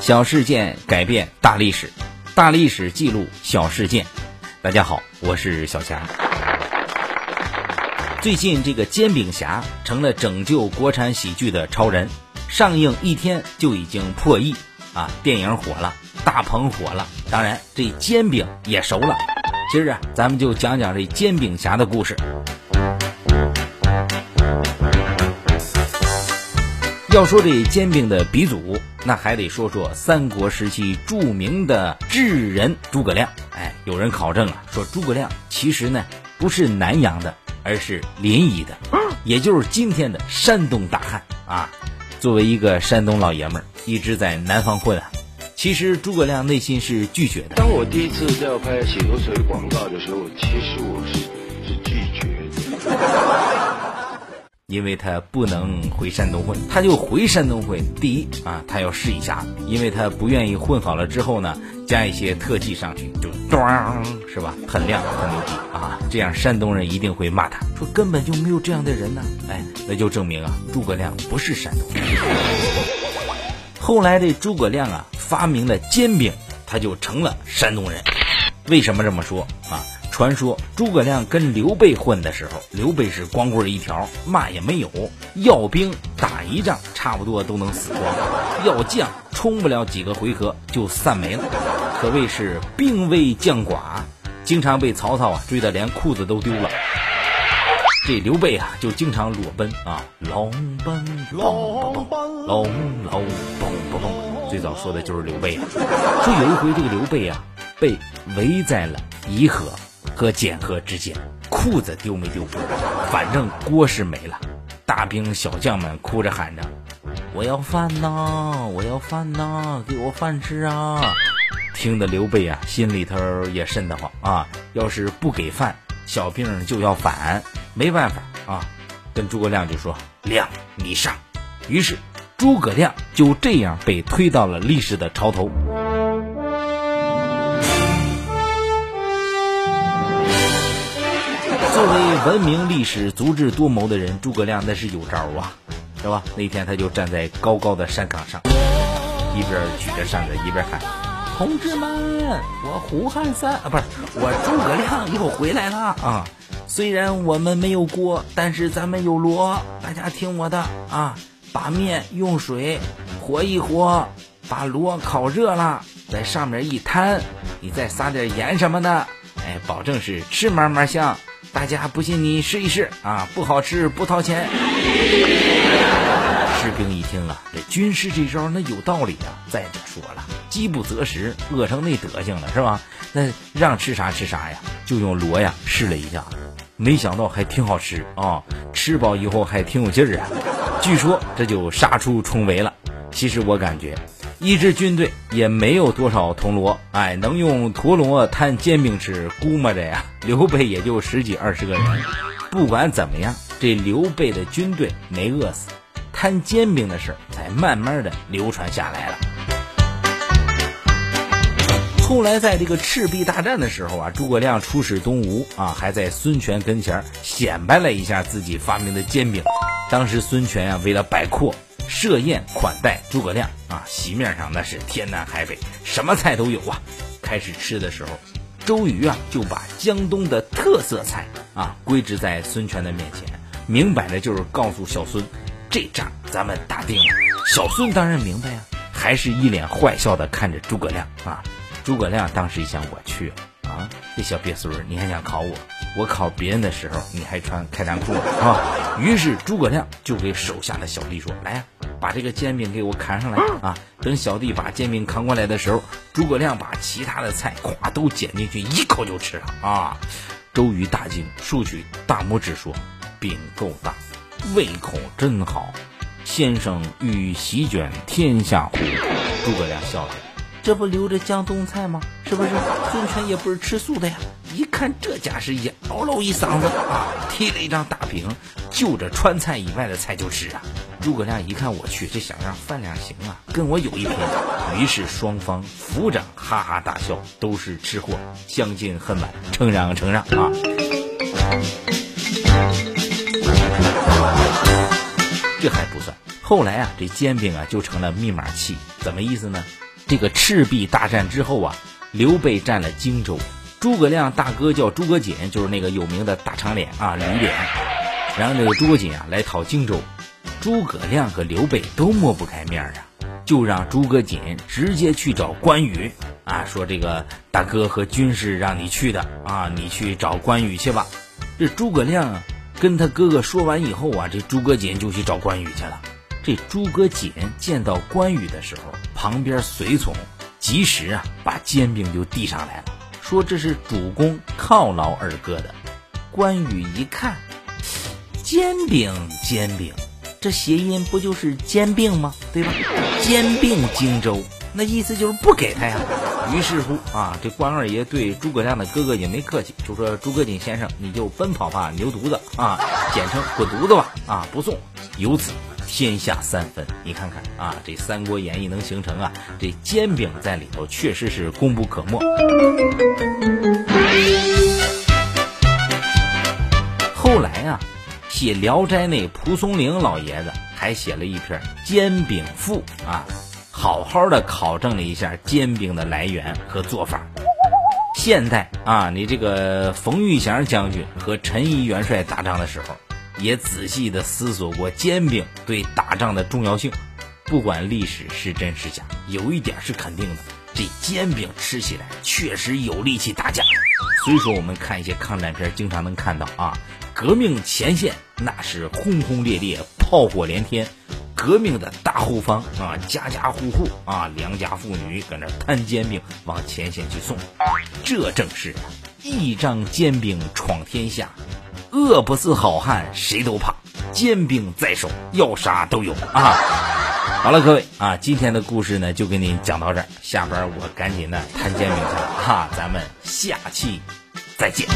小事件改变大历史，大历史记录小事件。大家好，我是小霞。最近这个煎饼侠成了拯救国产喜剧的超人，上映一天就已经破亿啊！电影火了，大鹏火了，当然这煎饼也熟了。今儿啊，咱们就讲讲这煎饼侠的故事。要说这煎饼的鼻祖，那还得说说三国时期著名的智人诸葛亮。哎，有人考证啊，说诸葛亮其实呢不是南阳的，而是临沂的，也就是今天的山东大汉啊。作为一个山东老爷们儿，一直在南方混啊。其实诸葛亮内心是拒绝的。当我第一次要拍洗头水广告的时候，其实我是是拒绝的。因为他不能回山东混，他就回山东混。第一啊，他要试一下，因为他不愿意混好了之后呢，加一些特技上去，就咣，是吧？很亮，很牛逼啊！这样山东人一定会骂他，说根本就没有这样的人呢。哎，那就证明啊，诸葛亮不是山东人。后来这诸葛亮啊，发明了煎饼，他就成了山东人。为什么这么说啊？传说诸葛亮跟刘备混的时候，刘备是光棍一条，嘛也没有，要兵打一仗差不多都能死光，要将冲不了几个回合就散没了，可谓是兵未将寡，经常被曹操啊追得连裤子都丢了。这刘备啊就经常裸奔啊，龙奔龙奔龙龙蹦蹦蹦，最早说的就是刘备啊。说有一回这个刘备啊被围在了沂河。和简河之间，裤子丢没丢，反正锅是没了。大兵小将们哭着喊着：“我要饭呐，我要饭呐，给我饭吃啊！”听得刘备啊，心里头也瘆得慌啊。要是不给饭，小兵就要反，没办法啊，跟诸葛亮就说：“亮，你上。”于是诸葛亮就这样被推到了历史的潮头。作为闻名历史、足智多谋的人，诸葛亮那是有招啊，是吧？那天他就站在高高的山岗上，一边举着扇子，一边喊：“同志们，我胡汉三啊，不是我诸葛亮又回来了啊！虽然我们没有锅，但是咱们有锣，大家听我的啊！把面用水和一和，把螺烤热了，在上面一摊，你再撒点盐什么的，哎，保证是吃嘛嘛香。”大家不信你试一试啊，不好吃不掏钱。士兵一听啊，这军师这招那有道理啊。再者说了，饥不择食，饿成那德行了是吧？那让吃啥吃啥呀，就用螺呀试了一下，没想到还挺好吃啊。吃饱以后还挺有劲儿啊。据说这就杀出重围了。其实我感觉。一支军队也没有多少铜锣，哎，能用陀螺摊煎饼吃，估摸着呀，刘备也就十几二十个人。不管怎么样，这刘备的军队没饿死，摊煎饼的事才慢慢的流传下来了。后来在这个赤壁大战的时候啊，诸葛亮出使东吴啊，还在孙权跟前显摆了一下自己发明的煎饼。当时孙权啊，为了摆阔。设宴款待诸葛亮啊，席面上那是天南海北，什么菜都有啊。开始吃的时候，周瑜啊就把江东的特色菜啊归置在孙权的面前，明摆着就是告诉小孙，这仗咱们打定了。小孙当然明白呀，还是一脸坏笑的看着诸葛亮啊。诸葛亮当时一想，我去啊，这小鳖孙儿，你还想考我？我考别人的时候，你还穿开裆裤啊？于是诸葛亮就给手下的小弟说：“来呀。”把这个煎饼给我扛上来啊！等小弟把煎饼扛过来的时候，诸葛亮把其他的菜咵都捡进去，一口就吃了啊！周瑜大惊，竖起大拇指说：“饼够大，胃口真好，先生欲席卷天下乎？”诸葛亮笑了。这不留着江东菜吗？是不是？孙权也不是吃素的呀。一看这架势也嗷喽一嗓子啊，提了一张大饼，就着川菜以外的菜就吃啊。诸葛亮一看，我去，这小样饭量行啊，跟我有一拼。于是双方抚掌哈哈大笑，都是吃货，相敬恨晚，承让承让啊。这还不算，后来啊，这煎饼啊就成了密码器。怎么意思呢？这个赤壁大战之后啊，刘备占了荆州，诸葛亮大哥叫诸葛瑾，就是那个有名的大长脸啊，吕脸。然后这个诸葛瑾啊来讨荆州，诸葛亮和刘备都抹不开面啊，就让诸葛瑾直接去找关羽啊，说这个大哥和军师让你去的啊，你去找关羽去吧。这诸葛亮。跟他哥哥说完以后啊，这诸葛瑾就去找关羽去了。这诸葛瑾见到关羽的时候，旁边随从及时啊把煎饼就递上来了，说这是主公犒劳二哥的。关羽一看，煎饼煎饼，这谐音不就是煎饼吗？对吧？兼并荆州，那意思就是不给他呀。于是乎啊，这关二爷对诸葛亮的哥哥也没客气，就说：“诸葛瑾先生，你就奔跑吧，牛犊子啊，简称滚犊子吧啊，不送。”由此天下三分。你看看啊，这《三国演义》能形成啊，这煎饼在里头确实是功不可没。后来啊，写《聊斋》那蒲松龄老爷子还写了一篇《煎饼赋》啊。好好的考证了一下煎饼的来源和做法。现代啊，你这个冯玉祥将军和陈毅元帅打仗的时候，也仔细的思索过煎饼对打仗的重要性。不管历史是真是假，有一点是肯定的，这煎饼吃起来确实有力气打架。所以说，我们看一些抗战片，经常能看到啊，革命前线那是轰轰烈烈，炮火连天。革命的大后方啊，家家户户啊，良家妇女搁那摊煎饼往前线去送，这正是一张煎饼闯天下，饿不死好汉谁都怕，煎饼在手要啥都有啊！好了，各位啊，今天的故事呢就给您讲到这儿，下班我赶紧的摊煎饼去了哈，咱们下期再见。